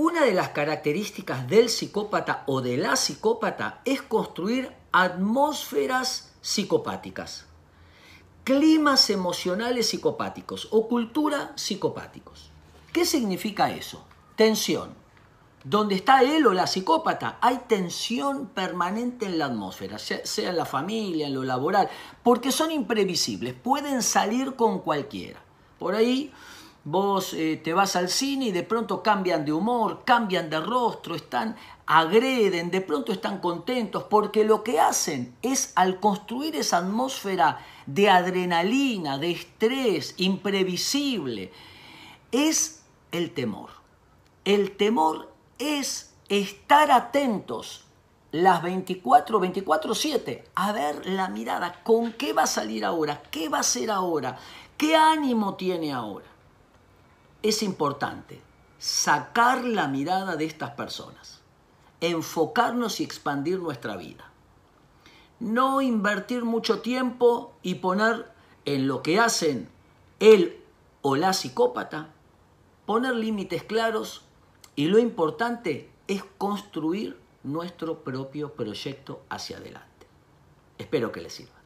Una de las características del psicópata o de la psicópata es construir atmósferas psicopáticas, climas emocionales psicopáticos o cultura psicopáticos. ¿Qué significa eso? Tensión. Donde está él o la psicópata, hay tensión permanente en la atmósfera, sea en la familia, en lo laboral, porque son imprevisibles, pueden salir con cualquiera. Por ahí vos eh, te vas al cine y de pronto cambian de humor, cambian de rostro, están, agreden, de pronto están contentos, porque lo que hacen es al construir esa atmósfera de adrenalina, de estrés, imprevisible, es el temor. El temor es estar atentos las 24, 24, 7, a ver la mirada, con qué va a salir ahora, qué va a ser ahora, qué ánimo tiene ahora es importante sacar la mirada de estas personas, enfocarnos y expandir nuestra vida. No invertir mucho tiempo y poner en lo que hacen él o la psicópata, poner límites claros y lo importante es construir nuestro propio proyecto hacia adelante. Espero que les sirva.